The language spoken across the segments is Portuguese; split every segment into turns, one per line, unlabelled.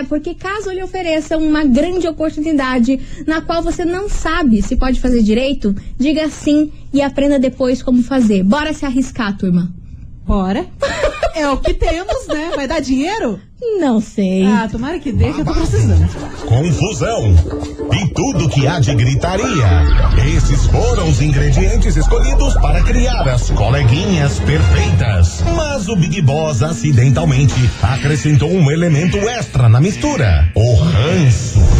embora, porque caso lhe ofereçam uma grande oportunidade na qual você não sabe se pode fazer direito, diga sim e aprenda depois como fazer. Bora se arriscar, turma.
Bora. É o que temos, né? Vai dar dinheiro?
Não sei.
Ah, tomara que dê, que eu tô precisando.
confusão e tudo que há de gritaria. Esses foram os ingredientes escolhidos para criar as coleguinhas perfeitas. Mas o Big Boss acidentalmente acrescentou um elemento extra na mistura: o ranço.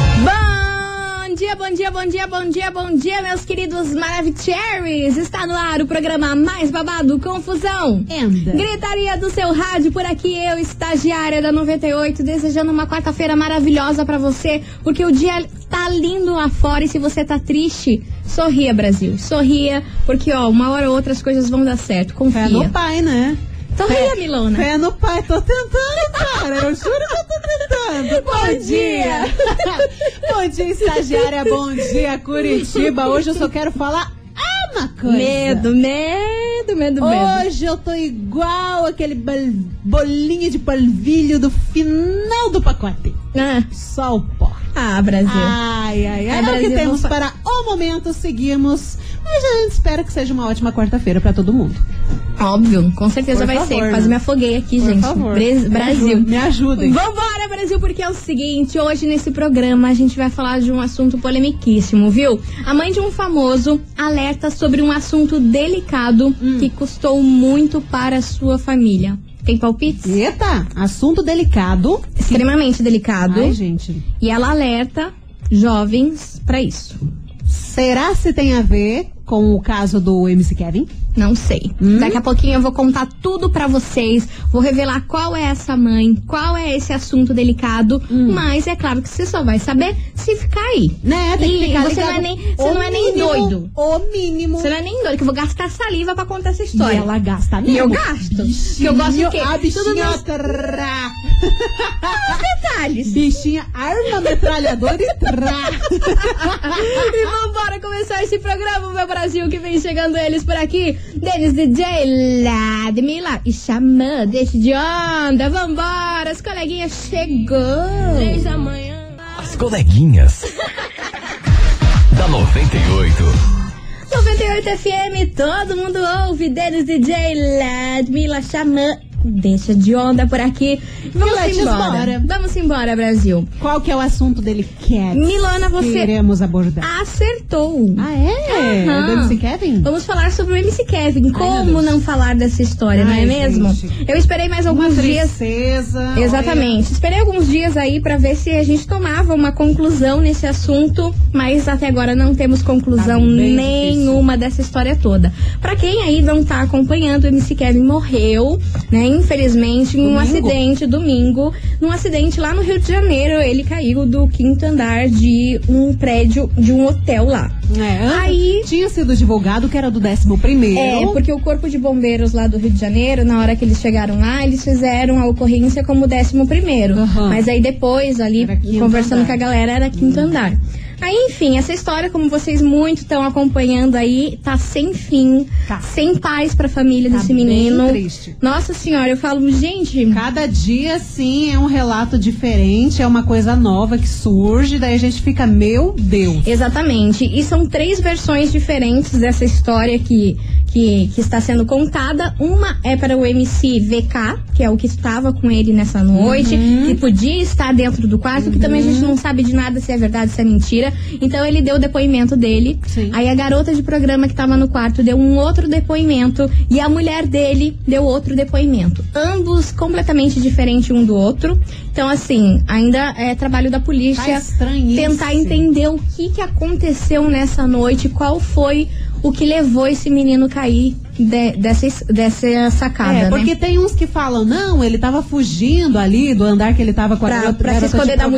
Bom dia, bom dia, bom dia, bom dia, bom dia, meus queridos Maravicheries! Está no ar o programa mais babado, Confusão.
Anda.
Gritaria do seu rádio, por aqui eu, estagiária da 98, desejando uma quarta-feira maravilhosa pra você, porque o dia tá lindo lá fora e se você tá triste, sorria, Brasil. Sorria, porque ó, uma hora ou outra as coisas vão dar certo. Confia.
Fé no pai, né?
Sorria, Milona.
Fé no pai, tô tentando, cara. Eu juro que eu tô tentando.
Bom dia.
bom dia, estagiária. Bom dia, Curitiba. Hoje eu só quero falar uma coisa.
Medo, medo, medo, medo.
Hoje eu tô igual aquele bol- bolinho de polvilho do final do pacote.
Ah,
Só o pó.
ah, Brasil.
Ai, ai, ai.
Ai,
É o que
Brasil,
temos para o momento. Seguimos. Mas a gente espera que seja uma ótima quarta-feira pra todo mundo.
Óbvio, com certeza
Por
vai
favor,
ser. Quase me afoguei aqui,
Por
gente.
favor.
Brasil.
Me ajudem.
Vambora, Brasil, porque é o seguinte, hoje nesse programa a gente vai falar de um assunto polemiquíssimo, viu? A mãe de um famoso alerta sobre um assunto delicado
Hum.
que custou muito para a sua família. Tem palpites?
Eita, assunto delicado.
Extremamente delicado.
Ai, gente.
E ela alerta jovens pra isso.
Será se tem a ver com o caso do MC Kevin?
Não sei.
Hum?
Daqui a pouquinho eu vou contar tudo pra vocês. Vou revelar qual é essa mãe, qual é esse assunto delicado.
Hum.
Mas é claro que você só vai saber se ficar aí.
Né, tem que
E
ficar
você
ligado.
não é nem- você
O
não é nem
mínimo,
doido.
O mínimo.
Você não é nem doido, que eu vou gastar saliva pra contar essa história.
E ela gasta
E
mesmo.
eu gasto. Porque eu gosto de quê?
A
Tudo
bichinha...
nos
Trá.
detalhes.
Bichinha arma metralhadora e trá.
e vambora começar esse programa, meu Brasil, que vem chegando eles por aqui. Denis DJ Ladmila e Xamã, deixe de onda. Vambora, as coleguinhas chegou. Desde amanhã.
As coleguinhas. da 98.
98 FM, todo mundo ouve. Denis DJ Ladmila Xamã. Deixa de onda por aqui. Vamos embora.
embora.
Vamos embora, Brasil.
Qual que é o assunto delicado?
Milona, você
Queremos abordar.
acertou.
Ah, é?
Aham.
Do MC Kevin?
Vamos falar sobre o MC Kevin. Como não falar dessa história, não é
Ai,
mesmo?
gente.
Eu esperei mais
Uma
alguns dias.
tristeza.
Exatamente. Esperei alguns dias aí pra ver se a gente tomava uma conclusão nesse assunto, mas até agora não temos conclusão
Tá
nenhuma dessa história toda. Pra quem aí não tá acompanhando, o MC Kevin morreu, né, infelizmente, em um acidente domingo, num acidente lá no Rio de Janeiro, ele caiu do quinto andar de um prédio de um hotel lá.
É,
Aí-
Tinha sido divulgado que era do 11 primeiro.
É, porque o Corpo de Bombeiros lá do Rio de Janeiro, na hora que eles chegaram lá, eles fizeram a ocorrência como décimo primeiro.
Aham.
Mas aí depois, ali, conversando
andar.
com a galera, era quinto andar. Aí, enfim, essa história, como vocês muito estão acompanhando aí, tá sem fim,
Tá.
sem paz pra família
Tá
desse menino.
triste.
Nossa senhora, eu falo, gente,
Cada dia, sim, é um relato diferente, é uma coisa nova que surge, daí a gente fica, meu Deus.
Exatamente. E são três versões diferentes dessa história que, que, que está sendo contada. Uma é para o MC VK, que é o que estava com ele nessa noite,
Uhum.
que podia estar dentro do quarto, que também a gente não sabe de nada se é verdade, se é mentira. Então ele deu o depoimento dele.
Sim.
Aí a garota de programa que estava no quarto deu um outro depoimento e a mulher dele deu outro depoimento. Ambos completamente diferentes um do outro. Então, assim, ainda é trabalho da polícia
Tá
tentar entender o que, que aconteceu nessa noite, qual foi o que levou esse menino cair de- dessa, es- dessa sacada,
É,
né?
porque tem uns que falam, não, ele tava fugindo ali do andar que ele tava com a
Pra- pra se esconder da
programa.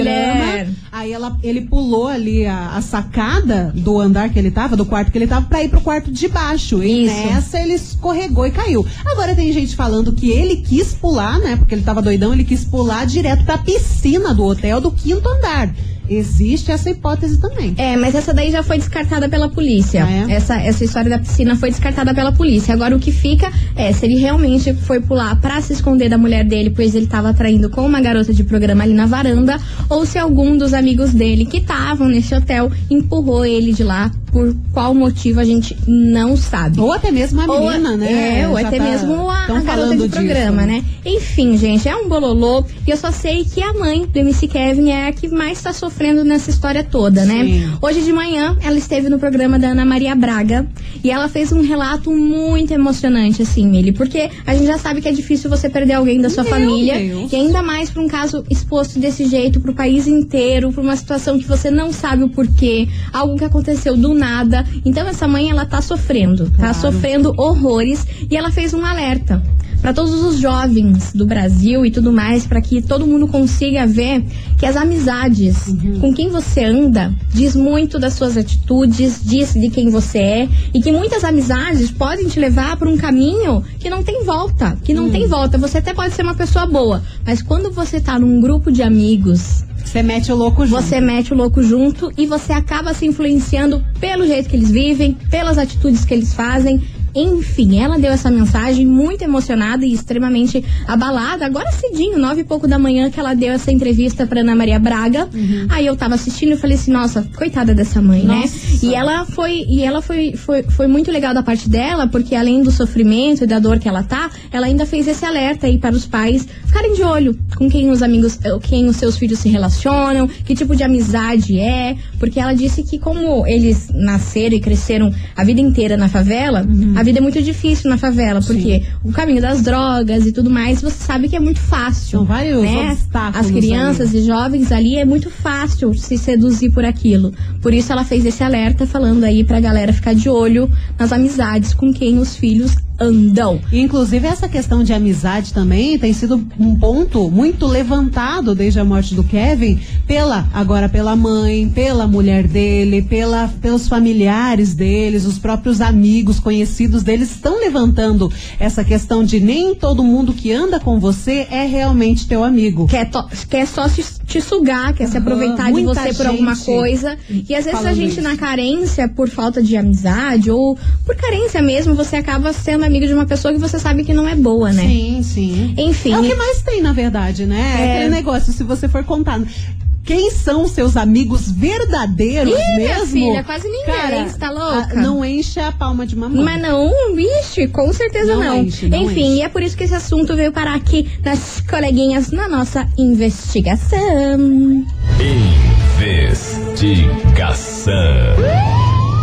mulher.
Aí ela, ele pulou ali a, a sacada do andar que ele tava, do quarto que ele tava, pra ir pro quarto de baixo. E
Isso.
nessa ele escorregou e caiu. Agora tem gente falando que ele quis pular, né? Porque ele tava doidão, ele quis pular direto pra piscina do hotel do quinto andar. Existe essa hipótese também.
É, mas essa daí já foi descartada pela polícia.
Ah, é?
essa, essa história da piscina foi descartada pela polícia. Agora o que fica é se ele realmente foi pular pra se esconder da mulher dele, pois ele tava traindo com uma garota de programa ali na varanda, ou se algum dos amigos dele que estavam nesse hotel empurrou ele de lá. Por qual motivo a gente não sabe.
Ou até mesmo a
Ou-
menina, né?
É, ou
Já
até
tá-
mesmo a, a garota de programa,
disso.
né? Enfim, gente, é um bololô. E eu só sei que a mãe do MC Kevin é a que mais tá sofrendo nessa história toda, né?
Sim.
Hoje de manhã, ela esteve no programa da Ana Maria Braga. E ela fez um relato muito emocionante, assim, Mili. Porque a gente já sabe que é difícil você perder alguém da sua
Meu
família.
Deus.
E ainda mais pra um caso exposto desse jeito pro país inteiro, pra uma situação que você não sabe o porquê, algo que aconteceu do nada. Então essa mãe ela tá sofrendo, tá
Claro.
sofrendo horrores e ela fez um alerta para todos os jovens do Brasil e tudo mais, para que todo mundo consiga ver que as amizades
Uhum.
com quem você anda diz muito das suas atitudes, diz de quem você é e que muitas amizades podem te levar por um caminho que não tem volta, que não
Hum.
tem volta. Você até pode ser uma pessoa boa, mas quando você tá num grupo de amigos,
Você mete o louco junto.
você mete o louco junto e você acaba se influenciando pelo jeito que eles vivem, pelas atitudes que eles fazem. Enfim, ela deu essa mensagem muito emocionada e extremamente abalada. Agora cedinho, nove e pouco da manhã, que ela deu essa entrevista pra Ana Maria Braga. Aí eu tava assistindo e falei assim, nossa, coitada dessa mãe, né?
Nossa.
E ela foi, e ela foi, foi, foi muito legal da parte dela, porque além do sofrimento e da dor que ela tá, ela ainda fez esse alerta aí para os pais ficarem de olho com quem os amigos, eh, quem os seus filhos se relacionam, que tipo de amizade é, porque ela disse que como eles nasceram e cresceram a vida inteira na favela, a vida é muito difícil na favela, porque o caminho das drogas e tudo mais, você sabe que é muito fácil.
São vários
né? As crianças
ali.
e jovens ali é muito fácil se seduzir por aquilo. Por isso ela fez esse alerta falando aí pra galera ficar de olho nas amizades com quem os filhos andam.
Inclusive, essa questão de amizade também tem sido um ponto muito levantado desde a morte do Kevin, pela agora pela mãe, pela mulher dele, pela, pelos familiares deles, os próprios amigos, conhecidos deles estão levantando essa questão de nem todo mundo que anda com você é realmente teu amigo.
Quer, to- quer só te, te sugar, quer se
Aham,
aproveitar de você por alguma coisa. E às vezes a gente,
isso.
na carência, por falta de amizade ou por carência mesmo, você acaba sendo amigo de uma pessoa que você sabe que não é boa, né?
Sim, sim.
Enfim.
É o que mais tem, na verdade, né? É
É.
aquele negócio, se você for contar. Quem são seus amigos verdadeiros
Ih, minha
mesmo?
filha, quase ninguém,
Cara,
você tá louca?
a- não enche a palma de mamãe.
Mas não, vixe, com certeza
Não
não.
enche, não
Enfim,
enche.
e é por isso que esse assunto veio parar aqui nas coleguinhas na nossa investigação.
Investigação.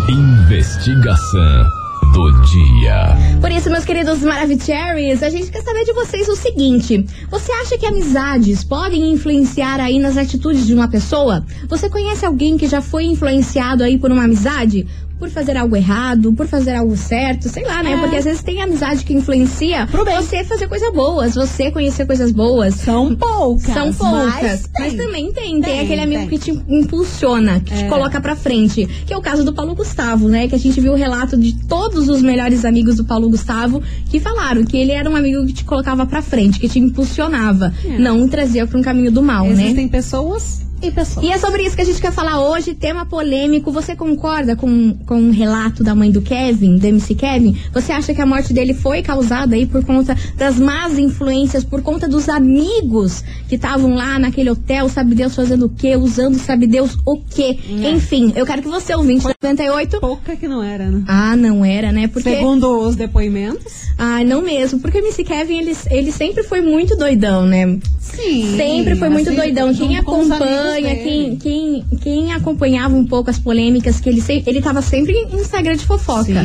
Investigação do dia.
Por isso, meus queridos Maravicheries, a gente quer saber de vocês o seguinte: você acha que amizades podem influenciar aí nas atitudes de uma pessoa? Você conhece alguém que já foi influenciado aí por uma amizade? Por fazer algo errado, por fazer algo certo, sei lá, né?
É.
Porque às vezes tem amizade que influencia você fazer coisas boas, você conhecer coisas boas.
São poucas.
São poucas.
Mas,
Mas, também tem. Tem,
Tem,
aquele amigo
tem.
que te impulsiona, que te
É.
coloca pra frente. Que é o caso do Paulo Gustavo, né? Que a gente viu o relato de todos os melhores amigos do Paulo Gustavo que falaram que ele era um amigo que te colocava pra frente, que te impulsionava.
É.
Não trazia pra um caminho do mal, né?
Existem pessoas e.
E é sobre isso que a gente quer falar hoje, tema polêmico. Você concorda com, com o relato da mãe do Kevin, do MC Kevin? Você acha que a morte dele foi causada aí por conta das más influências, por conta dos amigos que estavam lá naquele hotel, sabe Deus fazendo o quê, usando sabe Deus o quê?
É.
Enfim, eu quero que você, ouvinte da 98...
Pouca que não era, né?
Ah, não era, né? Porque...
Segundo os depoimentos.
Ah, não mesmo. Porque o MC Kevin, ele, ele sempre foi muito doidão, né?
Sim.
Sempre foi muito
assim,
doidão. Quem
amigos
acompanha, quem, quem, quem acompanhava um pouco as polêmicas, que ele, se- ele tava sempre em Instagram de fofoca.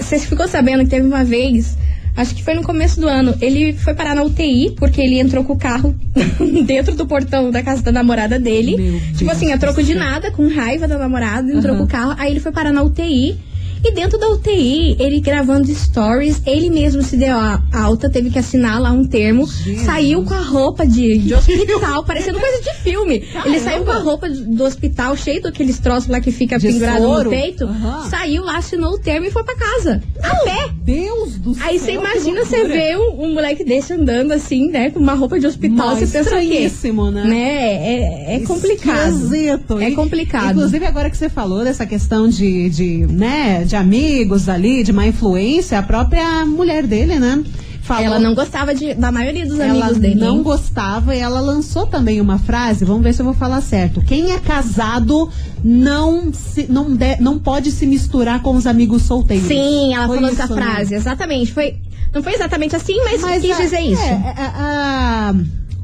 Você ficou sabendo que teve uma vez, acho que foi no começo do ano, ele foi parar na UTI porque ele entrou com o carro dentro do portão da casa da namorada dele.
Meu
tipo
Deus
assim, a troco de nada, com raiva da namorada, entrou
Aham.
com o carro. Aí ele foi parar na UTI. E dentro da UTI, ele gravando stories, ele mesmo se deu a alta, teve que assinar lá um termo, saiu com a roupa de, de hospital, parecendo coisa de filme. Ele saiu com a roupa do hospital, cheio daqueles troços lá que fica
De
pendurado
soro.
no peito,
Aham.
saiu lá, assinou o termo e foi pra casa. A pé.
Deus do céu.
Aí você
que
imagina você ver um, um moleque desse andando assim, né, com uma roupa de hospital, você pensa o quê?
né?
Né? É, é complicado.
Esquisito.
É complicado.
Inclusive, agora que você falou dessa questão de, de, né, de amigos ali, de má influência, a própria mulher dele, né? Falou,
Ela não gostava de, da maioria dos
ela
amigos dele.
não
hein?
gostava e ela lançou também uma frase, vamos ver se eu vou falar certo. Quem é casado não, se, não, de- não pode se misturar com os amigos solteiros.
Sim, ela
Foi
falou
isso,
essa
né?
frase, exatamente. Foi, não foi exatamente assim, mas, quis
a-
dizer isso.
é, é, a-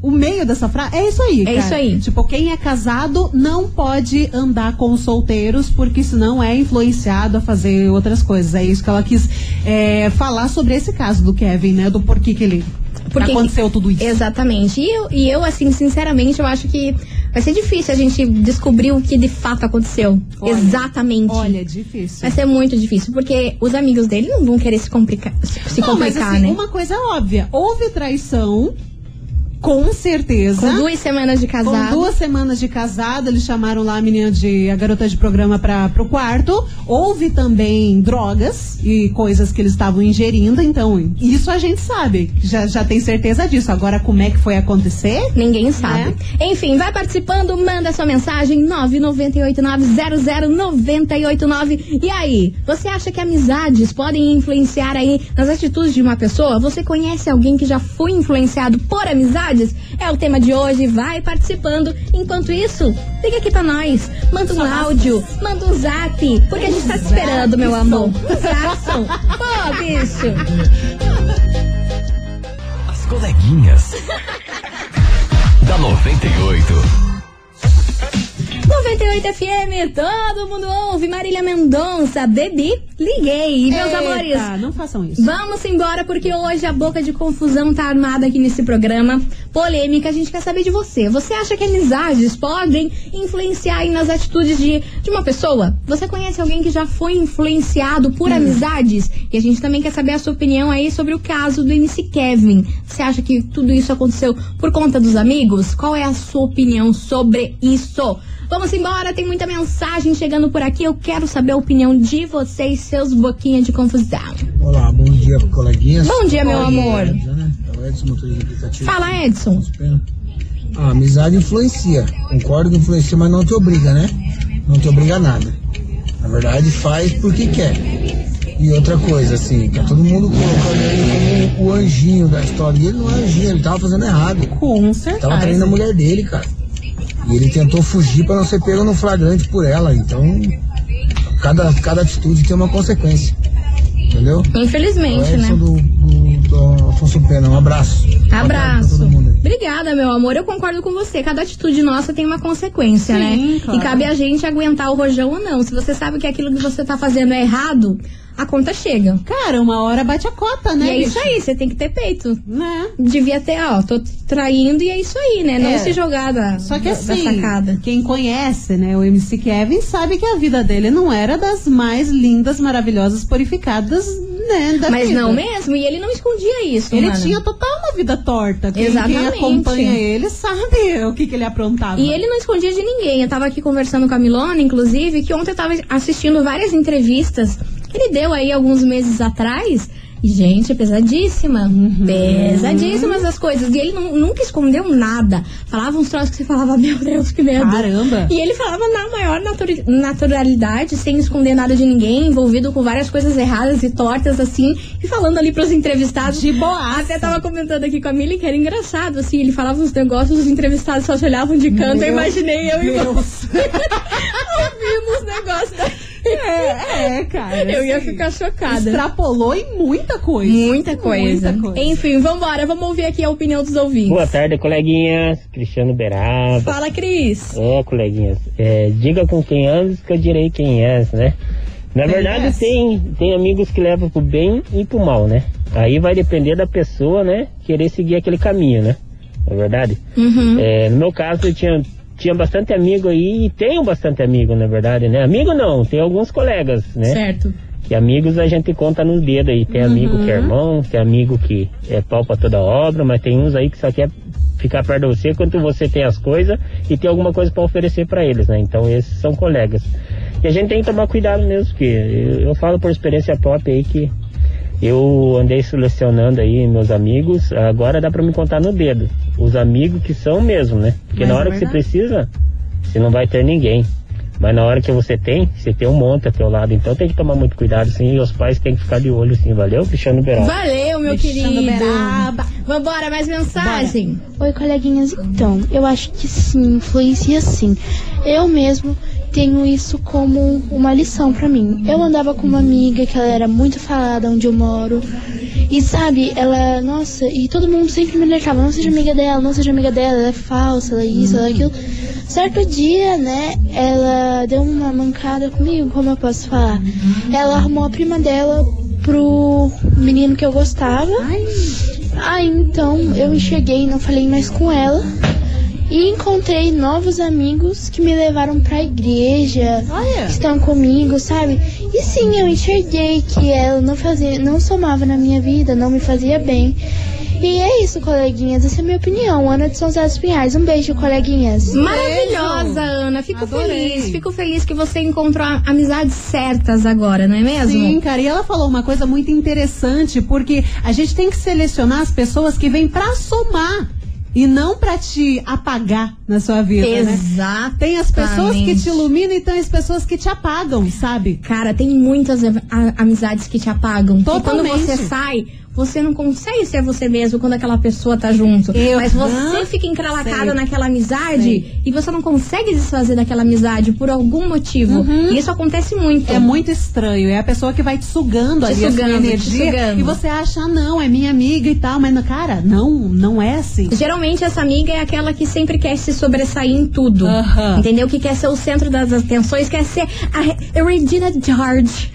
o meio dessa frase é isso aí.
É
cara.
isso aí.
Tipo, quem é casado não pode andar com os solteiros, porque senão é influenciado a fazer outras coisas. É isso que ela quis é, falar sobre esse caso do Kevin, né? Do porquê que ele.
Porque-
aconteceu tudo isso.
Exatamente. E eu, e eu, assim, sinceramente, eu acho que vai ser difícil a gente descobrir o que de fato aconteceu.
Olha,
Exatamente.
Olha, é difícil.
Vai ser muito difícil, porque os amigos dele não vão querer se complicar, se
Não, mas
complicar,
assim,
né?
uma coisa óbvia: houve traição, com certeza.
Com duas semanas de
Com
casado.
duas semanas de casado, eles chamaram lá a menina de a garota de programa para pro quarto. Houve também drogas e coisas que eles estavam ingerindo, então isso a gente sabe. Já, já tem certeza disso. Agora como é que foi acontecer?
Ninguém sabe.
Né?
Enfim, vai participando, manda sua mensagem 998900989. E aí, você acha que amizades podem influenciar aí nas atitudes de uma pessoa? Você conhece alguém que já foi influenciado por É o tema de hoje, vai participando. Enquanto isso, liga aqui pra nós, manda um áudio, manda um zap, porque a gente tá te esperando, meu amor. Zapson. Pô, bicho.
As coleguinhas. da 98.
98 FM, todo mundo ouve. Marília Mendonça, bebi, liguei. E, meus
Eita,
amores,
não façam isso.
vamos embora porque hoje a boca de confusão tá armada aqui nesse programa. Polêmica, a gente quer saber de você. Você acha que amizades podem influenciar aí nas atitudes de, de uma pessoa? Você conhece alguém que já foi influenciado por
Hum.
amizades? E a gente também quer saber a sua opinião aí sobre o caso do MC Kevin. Você acha que tudo isso aconteceu por conta dos amigos? Qual é a sua opinião sobre isso? Vamos embora, tem muita mensagem chegando por aqui. Eu quero saber a opinião de vocês, seus boquinhas de confusão.
Olá, bom dia, coleguinhas.
Bom dia, meu amor.
Edson, né? É o Edson, motorista de aplicativo.
Fala, Edson.
A amizade influencia. Concordo que influencia, mas não te obriga, né? Não te obriga a nada. Na verdade, faz porque quer. E outra coisa, assim, tá todo mundo colocando ele como o anjinho da história. E ele não é anjinho, ele tava fazendo errado.
Com certeza.
Tava traindo a mulher dele, cara. E ele tentou fugir pra não ser pego no flagrante por ela. Então, cada, cada atitude tem uma consequência. Entendeu?
Infelizmente,
É,
né?
Do, do Afonso Pena. Um abraço.
Abraço.
todo mundo aí.
Obrigada, meu amor. Eu concordo com você. Cada atitude nossa tem uma consequência,
Sim,
né?
claro.
E cabe a gente aguentar o rojão ou não. Se você sabe que aquilo que você tá fazendo é errado, a conta chega.
Cara, uma hora bate a cota, né?
e é
bicho?
isso aí, você tem que ter peito.
Né?
Devia ter, ó, tô traindo e é isso aí, né? Não
É.
se jogar da,
Só que
da-
assim,
da sacada.
quem conhece, né, o MC Kevin sabe que a vida dele não era das mais lindas, maravilhosas, purificadas, né,
Mas
vida.
não mesmo, e ele não escondia isso,
Ele
mano.
tinha total uma vida torta. Quem, quem
Exatamente.
acompanha ele sabe o que, que ele aprontava.
E ele não escondia de ninguém. Eu tava aqui conversando com a Milona, inclusive, que ontem eu tava assistindo várias entrevistas que ele deu aí alguns meses atrás. Gente, é pesadíssima.
Uhum.
Pesadíssimas as coisas. E ele nu- nunca escondeu nada. Falava uns troços que você falava, meu Deus, que medo.
Caramba.
E ele falava na maior naturalidade, sem esconder nada de ninguém, envolvido com várias coisas erradas e tortas, assim, e falando ali pros entrevistados.
De boa.
Até tava comentando aqui com a Milly que era engraçado, assim, ele falava uns negócios, os entrevistados só se olhavam de canto, eu
Meu
imaginei eu e você
Deus.
ouvindo os negócios da...
É, é, cara.
Eu ia
assim,
ficar chocada.
Extrapolou em muita coisa.
Muita coisa.
Muita coisa.
Enfim, vambora, vamos ouvir aqui a opinião dos ouvintes.
Boa tarde, coleguinhas. Cristiano Beraba.
Fala, Cris.
É, coleguinhas. É, diga com quem andas que eu direi quem és, né? Na verdade,
és?
tem, tem amigos que levam pro bem e pro mal, né? Aí vai depender da pessoa, né? Querer seguir aquele caminho, né? Na verdade.
Uhum.
É, no meu caso, eu tinha, tinha bastante amigo aí e tenho bastante amigo, na verdade, né? Amigo não, tem alguns colegas, né?
Certo.
Que amigos a gente conta nos dedos aí. Tem amigo que é irmão, tem amigo que é pau pra toda obra, mas tem uns aí que só quer ficar perto de você enquanto você tem as coisas e tem alguma coisa pra oferecer pra eles, né? Então esses são colegas. E a gente tem que tomar cuidado mesmo, porque eu, eu falo por experiência própria aí que eu andei selecionando aí meus amigos, agora dá pra me contar no dedo. Os amigos que são mesmo, né? Porque
Mas
na
é
hora que você
verdade.
precisa, você não vai ter ninguém. Mas na hora que você tem, você tem um monte ao teu lado. Então tem que tomar muito cuidado, sim. E os pais têm que ficar de olho, sim. Valeu, Cristiano Beral?
Valeu, meu
Deixando
querido.
beraba.
Vambora, mais mensagem.
Oi, coleguinhas. Então, eu acho que sim, influencia sim. Eu mesmo tenho isso como uma lição pra mim. Eu andava com uma amiga que ela era muito falada onde eu moro. E sabe, ela, nossa, e todo mundo sempre me alertava, não seja amiga dela, não seja amiga dela, ela é falsa, ela é isso, ela é aquilo. Certo dia, né, ela deu uma mancada comigo, como eu posso falar? Ela arrumou a prima dela pro menino que eu gostava. Aí então eu enxerguei e não falei mais com ela. E encontrei novos amigos que me levaram pra igreja,
Olha.
que estão comigo, sabe? E sim, eu enxerguei que ela não fazia, não somava na minha vida, não me fazia bem. E é isso, coleguinhas, essa é a minha opinião. Ana de São José dos Pinhais. Um beijo, coleguinhas.
Maravilhosa, Ana. Fico
Adorei.
feliz. Fico feliz que você encontrou amizades certas agora, não é mesmo?
Sim, cara, e ela falou uma coisa muito interessante, porque a gente tem que selecionar as pessoas que vêm pra somar e não pra te apagar na sua vida, né?
Exato.
Tem as pessoas que te iluminam e tem as pessoas que te apagam, sabe?
Cara, tem muitas amizades que te apagam. E quando
Totalmente.
você sai, você não consegue ser você mesmo quando aquela pessoa tá junto.
Eu-
Mas você
Hã?
fica encralacada
Sei.
naquela amizade
Sei.
e você não consegue desfazer daquela amizade por algum motivo. E isso acontece muito.
É muito estranho. É a pessoa que vai te sugando
Te
ali a
sugando,
sua
te
energia.
sugando.
E você acha, ah, não, é minha amiga e tal. Mas, cara, não, não é assim.
Geralmente essa amiga é aquela que sempre quer se sobressair em tudo.
Aham.
Entendeu? Que quer ser o centro das atenções, quer ser a Re- a Regina George.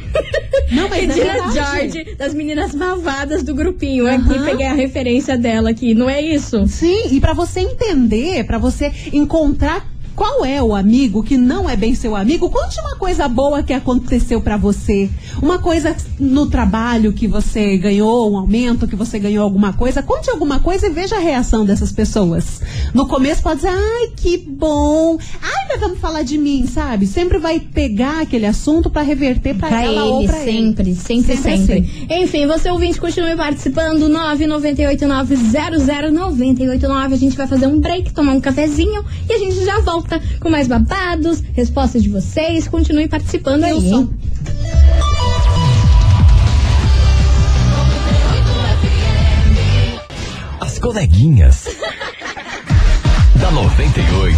Não, mas é
Regina
verdade.
George, das meninas malvadas do grupinho. Aqui
Aham.
peguei a referência dela aqui, não é isso?
Sim, e pra você entender, pra você encontrar qual é o amigo que não é bem seu amigo, conte uma coisa boa que aconteceu pra você. Uma coisa no trabalho que você ganhou, um aumento, que você ganhou alguma coisa. Conte alguma coisa e veja a reação dessas pessoas. No começo pode dizer, ai, que bom. Ai, mas vamos falar de mim, sabe? Sempre vai pegar aquele assunto pra reverter pra,
Pra
ela
ele,
ou pra
sempre,
ele.
sempre,
Sempre
sempre.
assim.
Enfim, você ouvinte, continue participando. 998900989. A gente vai fazer um break, tomar um cafezinho e a gente já volta com mais babados, respostas de vocês. Continue participando aí,
Wilson.
hein?
As coleguinhas. da 98.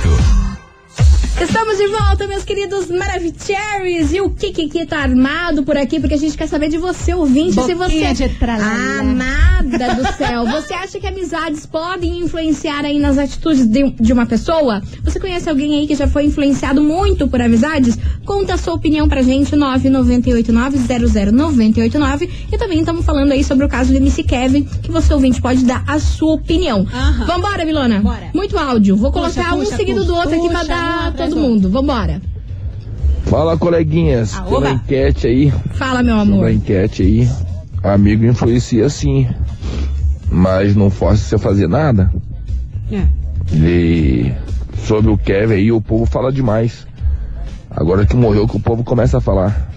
Estamos de volta, meus queridos Maravicheries. E o Kiki tá armado por aqui, porque a gente quer saber de você, ouvinte, se
Boquinha
você.
de tralala.
Amada do céu. Você acha que amizades podem influenciar aí nas atitudes de, de uma pessoa? Você conhece alguém aí que já foi influenciado muito por amizades? Conta a sua opinião pra gente, 998900989. E também estamos falando aí sobre o caso do MC Kevin, que você, ouvinte, pode dar a sua opinião.
Aham.
Vambora, Milona?
Bora.
Muito áudio. Vou
Puxa,
colocar um
puxa,
seguido do
puxa,
outro aqui pra
um
dar todo
do
mundo. Vambora.
Fala, coleguinhas.
Ah,
Pela enquete aí,
Fala, meu amor.
enquete aí, amigo influencia sim, mas não força você a fazer nada.
É.
E sobre o Kevin aí, o povo fala demais. Agora que morreu, que o povo começa a falar.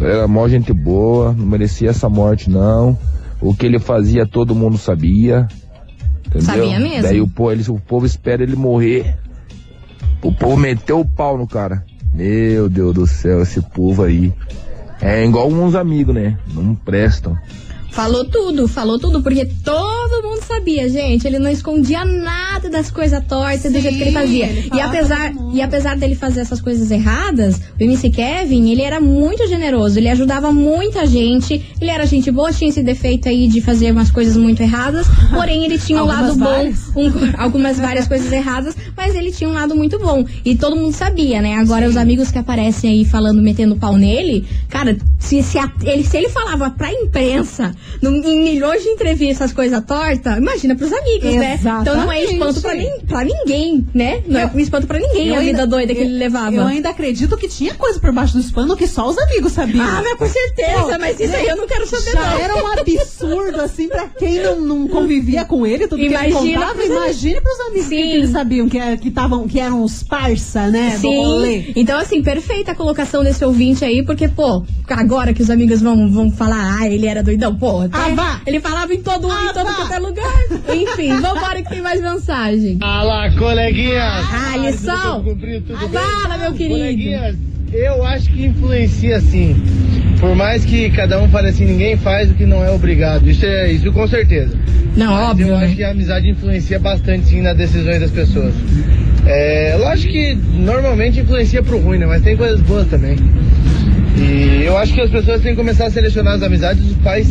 Era mó gente boa, não merecia essa morte não. O que ele fazia todo mundo sabia. Entendeu?
Sabia mesmo.
Daí o povo, ele- o povo espera ele morrer. O povo meteu o pau no cara. Meu Deus do céu, esse povo aí. É igual uns amigos, né? Não prestam.
Falou tudo, falou tudo, porque todo mundo sabia, gente. Ele não escondia nada das coisas tortas do
Sim,
jeito que ele fazia.
ele
e apesar, e apesar dele fazer essas coisas erradas, o MC Kevin, ele era muito generoso, ele ajudava muita gente, ele era gente boa, tinha esse defeito aí de fazer umas coisas muito erradas, porém ele tinha um lado bom, um- algumas várias coisas erradas, mas ele tinha um lado muito bom. E todo mundo sabia, né? Agora os amigos que aparecem aí falando, metendo pau nele, cara, se, se, ele, se ele falava pra imprensa num- em milhões de entrevistas, coisa torta, imagina pros amigos, né? Então não é
Exatamente.
espanto pra, nin- pra ninguém, né? Não é espanto pra ninguém a vida doida que ele levava.
Eu ainda acredito que tinha coisa por baixo dos panos que só os amigos sabiam.
Ah, mas com certeza,
Pô,
mas isso aí eu não quero saber,
Já
não.
era um absurdo, assim, pra quem não, não convivia com ele, tudo que
Imagina
ele contava.
pros
Imagine pros amigos que,
Sim.
que eles sabiam que, era- que, tavam, que eram os parça, né, do
Sim. Então, assim, perfeita a colocação desse ouvinte aí, porque, pô, agora que os amigos vão, vão falar, ah, ele era doidão, pô, até
Ah, vá.
ele falava em todo,
Ah,
em todo quanto é lugar. Enfim, vambora que tem mais mensagem.
Fala, coleguinhas!
Ah, Alisson!
Tudo bem?
Fala, meu querido.
Coleguinhas, eu acho que influencia sim. Por mais que cada um fale assim, ninguém faz o que não é obrigado. Isso é isso com certeza.
Não,
Mas
óbvio,
Eu
né?
acho que a amizade influencia bastante sim nas decisões das pessoas. É, lógico que normalmente influencia pro ruim, né? Mas tem coisas boas também. E eu acho que as pessoas têm que começar a selecionar as amizades, os pais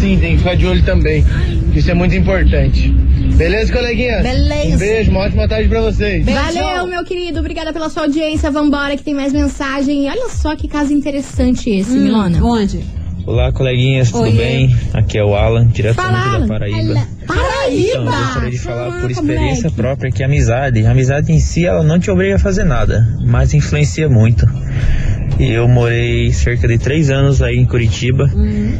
sim, tem que ficar de olho também. que Isso é muito importante. Beleza, coleguinhas?
Beleza.
Um beijo, uma ótima tarde pra vocês.
Valeu, meu querido. Obrigada pela sua audiência. Vambora que tem mais mensagem. Olha só que caso interessante esse,
Hum,
Milona.
Onde?
Olá, coleguinhas, tudo bem? Aqui é o Alan, diretamente
Fala,
da Paraíba.
Paraíba!
Então, eu gostaria de falar por
Caraca,
experiência
moleque.
própria que a amizade, a amizade em si, ela não te obriga a fazer nada, mas influencia muito. E eu morei cerca de três anos aí em Curitiba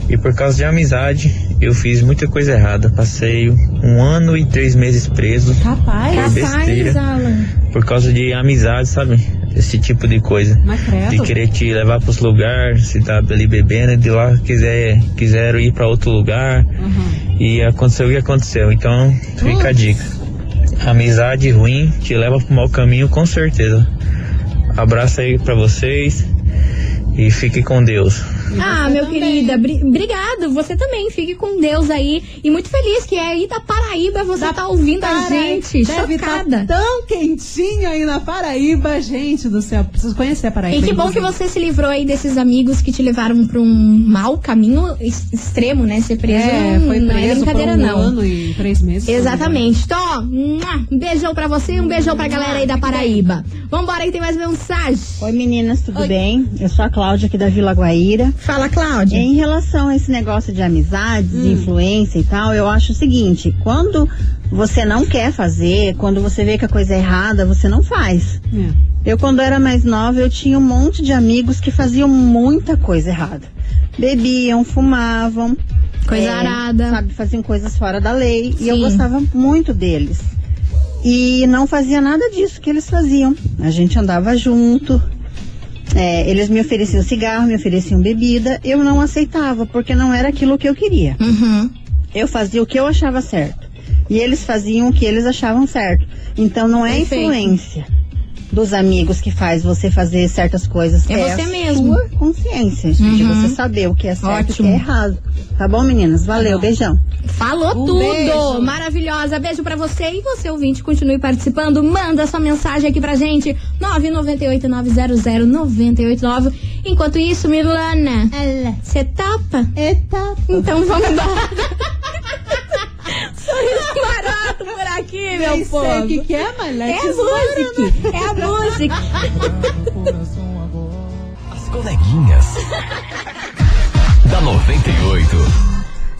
e por causa de amizade eu fiz muita coisa errada. Passei um ano e três meses preso
Rapaz,
por besteira,
Alan.
por causa de amizade, sabe? Esse tipo de coisa de querer te levar pros lugares, se tá ali bebendo, e de lá quiser, quiseram ir pra outro lugar
Uhum.
e aconteceu o que aconteceu. Então, fica a dica. Amizade ruim te leva pro mau caminho com certeza. Abraço aí pra vocês e fique com Deus.
Ah, meu querida, bri- obrigado. Você também. Fique com Deus aí. E muito feliz que é aí da Paraíba você tá ouvindo a gente.
Deve
Chocada.
tá tão quentinho aí na Paraíba, gente do céu. Preciso conhecer a Paraíba.
E que bom que você se livrou aí desses amigos que te levaram pra um mau caminho ex- extremo, né? Ser preso
É,
não,
foi
não é
preso por
brincadeira,
um
não.
ano e três meses.
Exatamente. Então, ó, mua, um beijão pra você e um beijão pra galera aí da Paraíba. Vambora que tem mais mensagem.
Oi meninas, tudo
Oi.
bem? Eu sou a Cláudia aqui da Vila Guaíra.
Fala, Cláudia.
Em relação a esse negócio de amizades,
Hum.
influência e tal, eu acho o seguinte, quando você não quer fazer, quando você vê que a coisa é errada, você não faz.
É.
Eu, quando era mais nova, eu tinha um monte de amigos que faziam muita coisa errada. Bebiam, fumavam.
Coisa
é,
arada.
Sabe, faziam coisas fora da lei. E eu
Sim.
gostava muito deles. E não fazia nada disso que eles faziam. A gente andava junto. É, eles me ofereciam cigarro, me ofereciam bebida. Eu não aceitava, porque não era aquilo que eu queria.
Uhum.
Eu fazia o que eu achava certo. E eles faziam o que eles achavam certo. Então não é
Perfeito.
influência dos amigos que faz você fazer certas coisas.
É
a
você mesmo.
sua consciência de
Uhum.
você saber o que é certo e o que
Ótimo.
é errado. Tá bom, meninas? Valeu, beijão.
Falou
Um
tudo!
beijo.
Maravilhosa! Beijo pra você e você, ouvinte, continue participando. Manda sua mensagem aqui pra gente: 998-900-989. Enquanto isso, Milana, você topa?
Eita.
Então vamos embora. Sorriso barato por aqui, meu
Nem
povo.
sei o que, que é, mas
É a música, é a música.
As coleguinhas. da 98.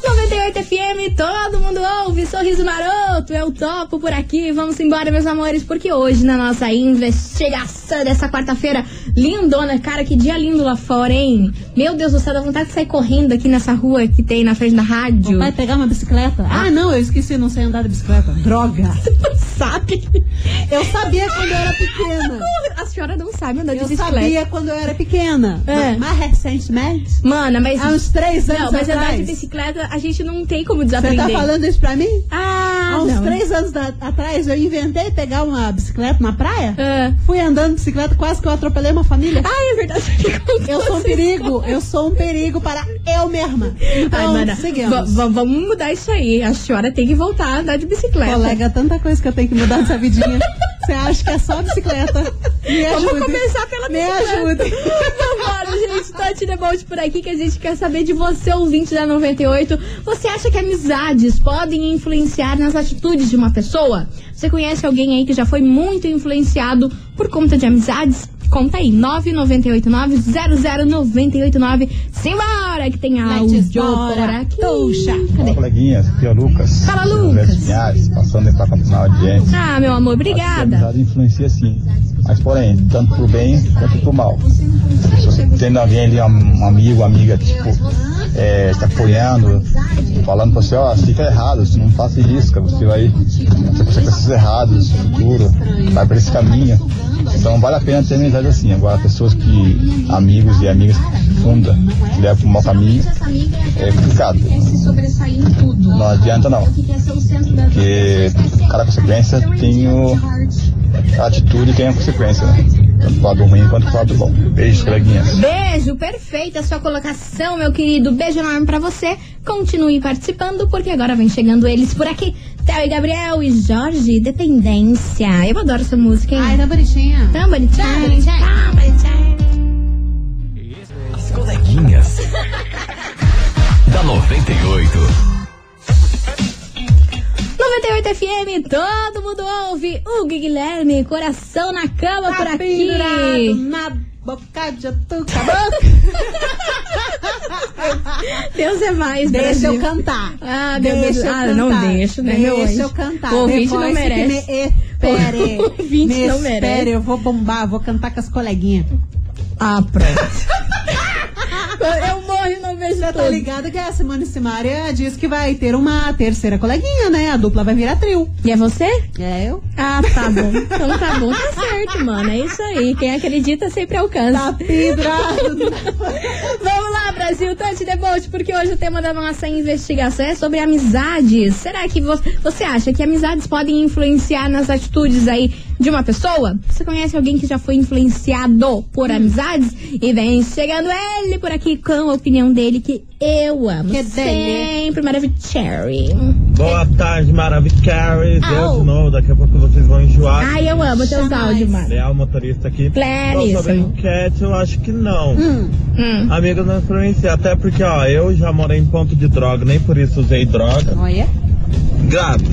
98 FM, todo mundo ouve, sorriso maroto, eu topo por aqui, vamos embora, meus amores, porque hoje na nossa investigação dessa quarta-feira, lindona, cara, que dia lindo lá fora, hein? Meu Deus do céu, dá vontade de sair correndo aqui nessa rua que tem na frente da rádio.
Vai pegar uma bicicleta? Ah, não, eu esqueci, não sei andar de bicicleta. Droga.
Sabe?
Eu sabia quando eu era pequena.
A senhora não sabe andar de
Eu
bicicleta.
sabia quando eu era pequena.
É.
Mas recentemente,
Mana, mas...
há uns três anos
Não, mas andar
atrás.
de bicicleta a gente não tem como
Você
desaprender.
tá falando isso pra mim?
Ah,
Há uns
não.
três anos da- atrás eu inventei pegar uma bicicleta na praia.
Ah.
Fui andando de bicicleta, quase que eu atropelei uma família.
Ah, é verdade.
Eu sou um perigo, eu sou um perigo para eu mesma. Então,
Ai,
seguimos.
va- va- vamos mudar isso aí. A senhora tem que voltar a andar de bicicleta.
Colega, tanta coisa que eu tenho que mudar nessa vidinha. Você acha que é só bicicleta? Me
Vamos
ajude.
começar pela
Me
bicicleta.
ajude.
Vambora, gente. Tati Debolt por aqui que a gente quer saber de você, ouvinte da 98. Você acha que amizades podem influenciar nas atitudes de uma pessoa? Você conhece alguém aí que já foi muito influenciado por conta de amizades? Conta aí, 998900989. Simbora, que tem áudio por aqui.
Fala, coleguinhas, aqui é o Lucas.
Fala, Lucas.
Pinhares, passando aí pra continuar a audiência.
Ah, meu amor,
A
obrigada.
amizade influencia sim, mas porém, tanto pro bem quanto pro mal. Se você tendo alguém ali, um, amigo, uma amiga, tipo, é, te apoiando, falando pra você, ó, fica errado, você não faça isso, você vai ter consequências erradas no futuro, vai por esse caminho. Então vale a pena ter amizade assim. Agora, pessoas que, amigos e amigas que funda, que pro mau caminho, é complicado. Não adianta não. Porque cada consequência tem o, a atitude tem a consequência, né? Tanto pro lado ruim quanto pro lado bom. Beijos, coleguinhas.
Beijo, perfeita a sua colocação, meu querido. Beijo enorme pra você. Continue participando, porque agora vem chegando eles por aqui. Theo e Gabriel e Jorge, Dependência. Eu adoro essa música, hein?
Ai, tá bonitinha.
Tão bonitinha. Tão bonitinha.
As da 98.
98 FM, todo mundo ouve. O Guilherme, coração na cama
Tá
por aqui.
na boca de tuca.
Deus é mais,
Deixa
Brasil.
eu cantar.
Ah, meu
Deixa
Deus.
eu
Ah, não
cantar.
deixo, né, meu
Deixa
anjo?
eu cantar.
O ouvinte não merece.
Me espere.
O ouvinte
me
não
espere,
merece.
eu vou bombar, vou cantar com as coleguinhas.
Ah, pronto. eu morro e não vejo
Você
tudo.
tá ligado que a Simone Simaria diz que vai ter uma terceira coleguinha, né? A dupla vai virar trio.
E é você?
É eu.
Ah, tá bom. Então tá bom, tá certo, mano. É isso aí. Quem acredita sempre alcança.
Tá pendurado.
Vamos Brasil, Tante Debote, porque hoje o tema da nossa investigação é sobre amizades. Será que vo- você acha que amizades podem influenciar nas atitudes aí de uma pessoa? Você conhece alguém que já foi influenciado por
Hum.
amizades? E vem chegando ele por aqui com a opinião dele que eu amo.
Que dele.
sempre maravilhoso.
Boa tarde, Maravicherry.
Au.
Deus de novo, daqui a pouco vocês vão enjoar.
Ai, eu amo teus
Jamais.
áudios, mano.
Leal motorista aqui. Então, sobre enquete, eu acho que não.
Hum.
Amigos não influenciam, até porque, ó, eu já morei em ponto de droga, nem por isso usei droga.
Olha.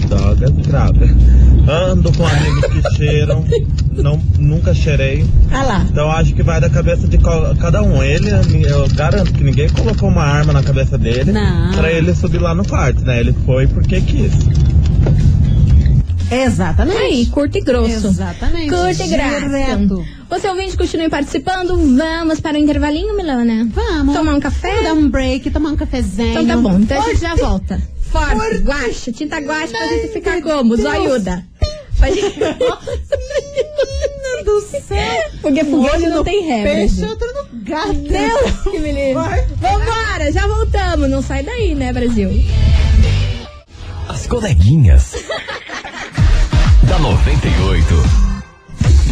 Droga, grave. Ando com amigos que cheiram, não, nunca cheirei.
Ah lá.
Então acho que vai da cabeça de cada um. Ele, eu garanto que ninguém colocou uma arma na cabeça dele
Não.
pra ele subir lá no quarto, né? Ele foi porque quis.
Exatamente.
Aí, curto e grosso.
Exatamente.
Curto e.
Direto.
Você ouvinte, continue participando. Vamos para o intervalinho, Milana?
Vamos.
Tomar um café?
Vamos dar um break, tomar um cafezinho.
Então tá bom, então a gente já volta. Forte, guacha, tinta guacha pra gente ficar como? Zoiuda. Pra gente...
Menina do céu.
Porque foguete não tem regra.
Peixe, outro no gato.
Deus que me livre. Vambora, já voltamos. Não sai daí, né, Brasil?
As coleguinhas. da 98.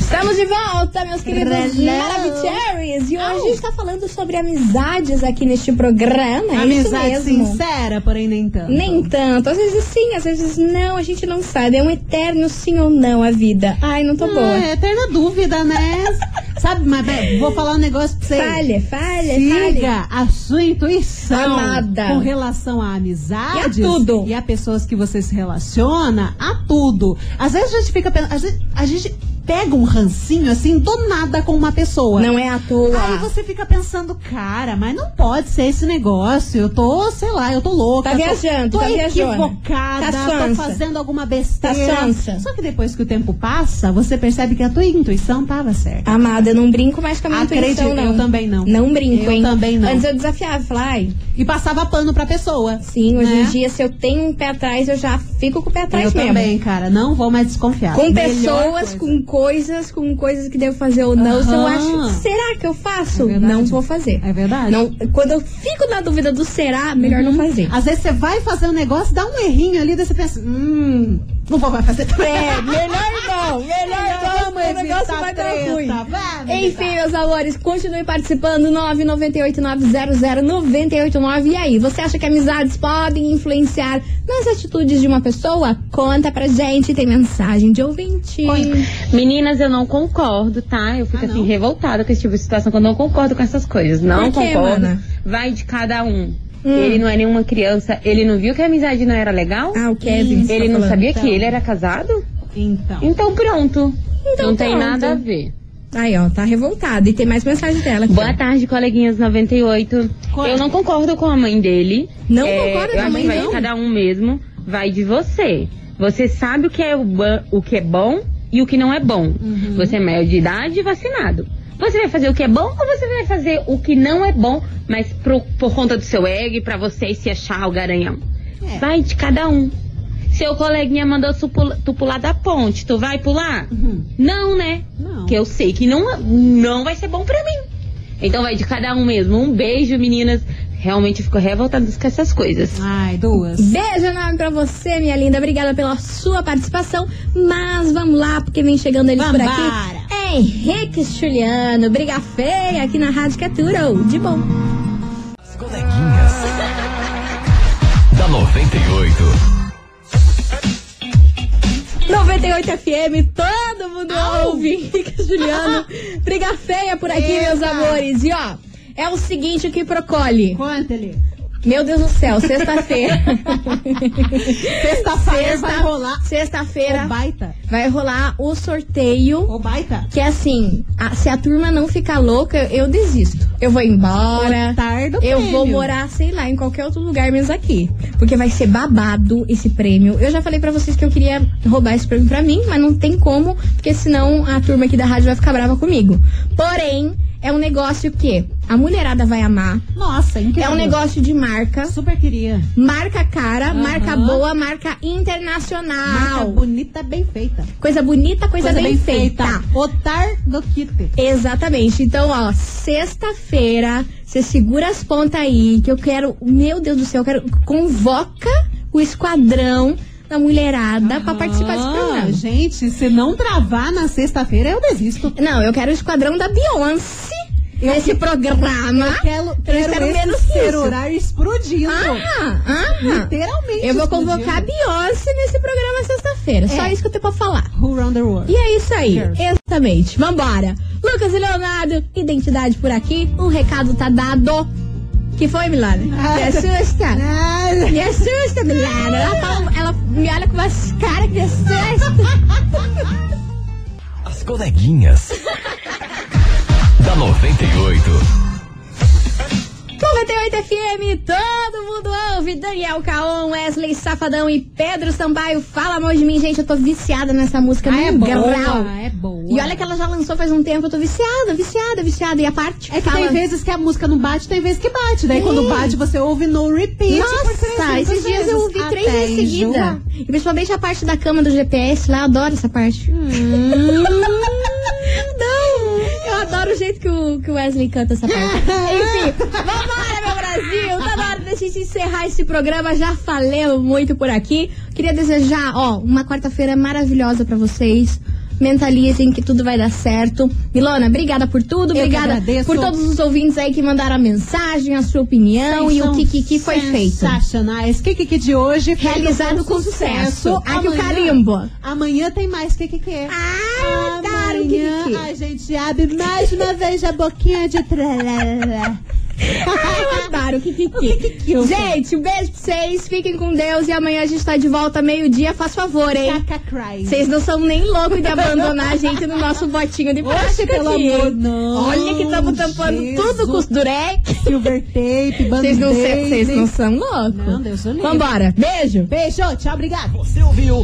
Estamos de volta, meus queridos. Maravicheries. E hoje a gente tá falando sobre amizades aqui neste programa. É
Amizade sincera, porém nem tanto.
Nem tanto. Às vezes sim, às vezes não. A gente não sabe. É um eterno sim ou não a vida. Ai, não tô
Ah,
boa.
é eterna dúvida, né? Sabe, mas bem, vou falar um negócio pra você.
Falha, falha,
Siga a sua intuição
Amada.
com relação a amizades
E a tudo.
e a pessoas que você se relaciona, a tudo. Às vezes a gente fica pensando, às vezes a gente pega um rancinho assim do nada com uma pessoa.
Não é à toa.
Aí você fica pensando, cara, mas não pode ser esse negócio. Eu tô, sei lá, eu tô louca.
Tá
tô-
viajando,
tô
tá
equivocada,
Tá
tô fazendo alguma besteira.
Tá sonsa.
Só que depois que o tempo passa, você percebe que a tua intuição tava certa.
Amada, eu não brinco mais com a minha
Acredito,
intuição, não.
eu também não.
Não brinco,
Eu
hein?
também não.
Antes eu desafiava, falava,
E passava pano pra pessoa.
sim, hoje
né?
em dia, se eu tenho um pé atrás, eu já fico com o pé atrás
Eu
mesmo.
também, cara. Não vou mais desconfiar.
Com
Melhor
pessoas,
coisa.
com coisas, com coisas que devo fazer ou não. Se eu acho, será que eu faço?
É
não vou fazer.
É verdade.
Não, quando eu fico na dúvida do será, melhor não fazer.
Às vezes você vai fazer um negócio, dá um errinho ali, daí você pensa, hum, não vou mais fazer também.
É, melhor não, melhor não,
Vamos
o negócio vai dar
treta,
ruim.
vamos
Enfim, meus amores, continue participando, 998900989. E aí, você acha que amizades podem influenciar nas atitudes de uma pessoa? Conta pra gente, tem mensagem de ouvinte.
Meninas, eu não concordo, tá? Eu fico
Ah,
assim, revoltada com esse tipo de situação, que eu não concordo com essas coisas. Não
Por quê,
concordo.
mana?
Vai de cada um.
Hum.
Ele não é nenhuma criança. Ele não viu que a amizade não era legal?
Ah, o Kevin. você
Ele
tá
não
falando.
sabia
então.
que ele era casado?
Então.
Então pronto.
Então
não tem
pronto.
nada a ver.
Aí, ó, tá revoltada. E tem mais mensagem dela aqui.
Boa tarde, coleguinhas 98. Eu não concordo com a mãe dele.
Não
É,
concorda com a mãe
vai
não?
de cada um mesmo. Vai de você. Você sabe o que é, o, o que é bom e o que não é bom.
Uhum.
Você é maior de idade e vacinado. Você vai fazer o que é bom ou você vai fazer o que não é bom, mas pro- por conta do seu ego e pra você se achar o garanhão?
É.
Vai de cada um. Seu coleguinha mandou tu pula- tu pular da ponte, tu vai pular? Não, né?
Não.
Que eu sei que não, não vai ser bom pra mim. Então vai de cada um mesmo. Um beijo, meninas. Realmente fico revoltada com essas coisas.
Ai, duas.
Beijo enorme pra você, minha linda. Obrigada pela sua participação. Mas vamos lá, porque vem chegando eles por
Vambora.
aqui. É Henrique Juliano, briga feia aqui na Rádio Caturo. De bom.
As coleguinhas. da 98.
98 FM, todo mundo ouve. Juliano, briga feia por aqui,
Eita.
meus amores. E ó, é o seguinte, que procole.
Conta-lhe.
Meu Deus do céu, sexta-feira.
Sexta-feira vai rolar.
Sexta-feira
O baita.
vai rolar o sorteio.
O baita.
Que é assim, a- se a turma não ficar louca, eu desisto. Eu vou embora.
Otário do
Eu
prêmio.
vou morar, sei lá, em qualquer outro lugar menos aqui. Porque vai ser babado esse prêmio. Eu já falei pra vocês que eu queria roubar esse prêmio pra mim, mas não tem como, porque senão a turma aqui da rádio vai ficar brava comigo. Porém, é um negócio que a mulherada vai amar.
Nossa, incrível.
É um negócio de marca.
Super queria.
Marca cara,
Aham.
marca boa, marca internacional.
Marca bonita, bem feita.
Coisa bonita, coisa, bem, feita.
Otar do kit.
Exatamente. Então, ó, sexta-feira, você segura as pontas aí, que eu quero, meu Deus do céu, eu quero convoca o esquadrão da mulherada pra participar desse
Ah,
programa.
gente, se não travar na sexta-feira, eu desisto.
Não, eu quero o esquadrão da Beyoncé nesse programa.
Eu quero, quero
espero
esse
menos que isso.
celular explodindo.
Ah, ah,
Literalmente
Eu vou
explodindo.
convocar a Beyoncé nesse programa sexta-feira. Só
É.
isso que eu tenho pra falar.
Who run the world?
E é isso aí,
Cheers.
exatamente. Vambora. Lucas e Leonardo, identidade por aqui. Um recado tá dado. Que foi, Milana? Me assusta. Me assusta, Milana. Ela, fala- ela me olha com umas caras que me assusta.
As coleguinhas. Da 98.
98 FM, todo mundo ouve. Daniel Caon, Wesley Safadão e Pedro Sampaio. Fala, amor de mim, gente. Eu tô viciada nessa música
Ah, é boa,
grau.
é boa.
E olha que ela já lançou faz um tempo. Eu tô viciada, viciada, viciada. E a parte
É que
fala...
tem vezes que a música não bate, tem vezes que bate. Daí
É.
quando bate, você ouve no repeat. por três,
Nossa, esses dias
vezes,
eu ouvi três vezes seguida. E principalmente a parte da cama do GPS lá, eu adoro essa parte. Não! Adoro o jeito que o, que o Wesley canta essa parte. Enfim, vambora, meu Brasil! Tá na hora da gente encerrar esse programa. Já falei muito por aqui. Queria desejar, ó, uma quarta-feira maravilhosa pra vocês. Mentalizem que tudo vai dar certo. Milona, obrigada por tudo.
que
obrigada por todos os ouvintes aí que mandaram a mensagem, a sua opinião
Vocês
e o que, que, que foi feito.
Sensacionais. Kikiki de hoje
Realizado com sucesso. Aqui o carimbo.
Amanhã tem mais Kikiki.
Ah, adoro o
Amanhã a gente abre mais uma vez a boquinha de tralala.
Ai, eu adoro o Kikiki. Gente, um beijo pra vocês. Fiquem com Deus. E amanhã a gente tá de volta meio-dia. Faz favor, hein?
Caca cry.
Vocês não são nem loucos de abandonar a gente no nosso botinho de plástico
Oxe, pelo
aqui,
amor, não.
Olha que estamos tampando
Jesus.
tudo com os durex.
Silver tape,
Vocês não, não são loucos.
Não, Deus.
Vambora. Beijo.
Beijo, tchau, obrigado.
Você ouviu?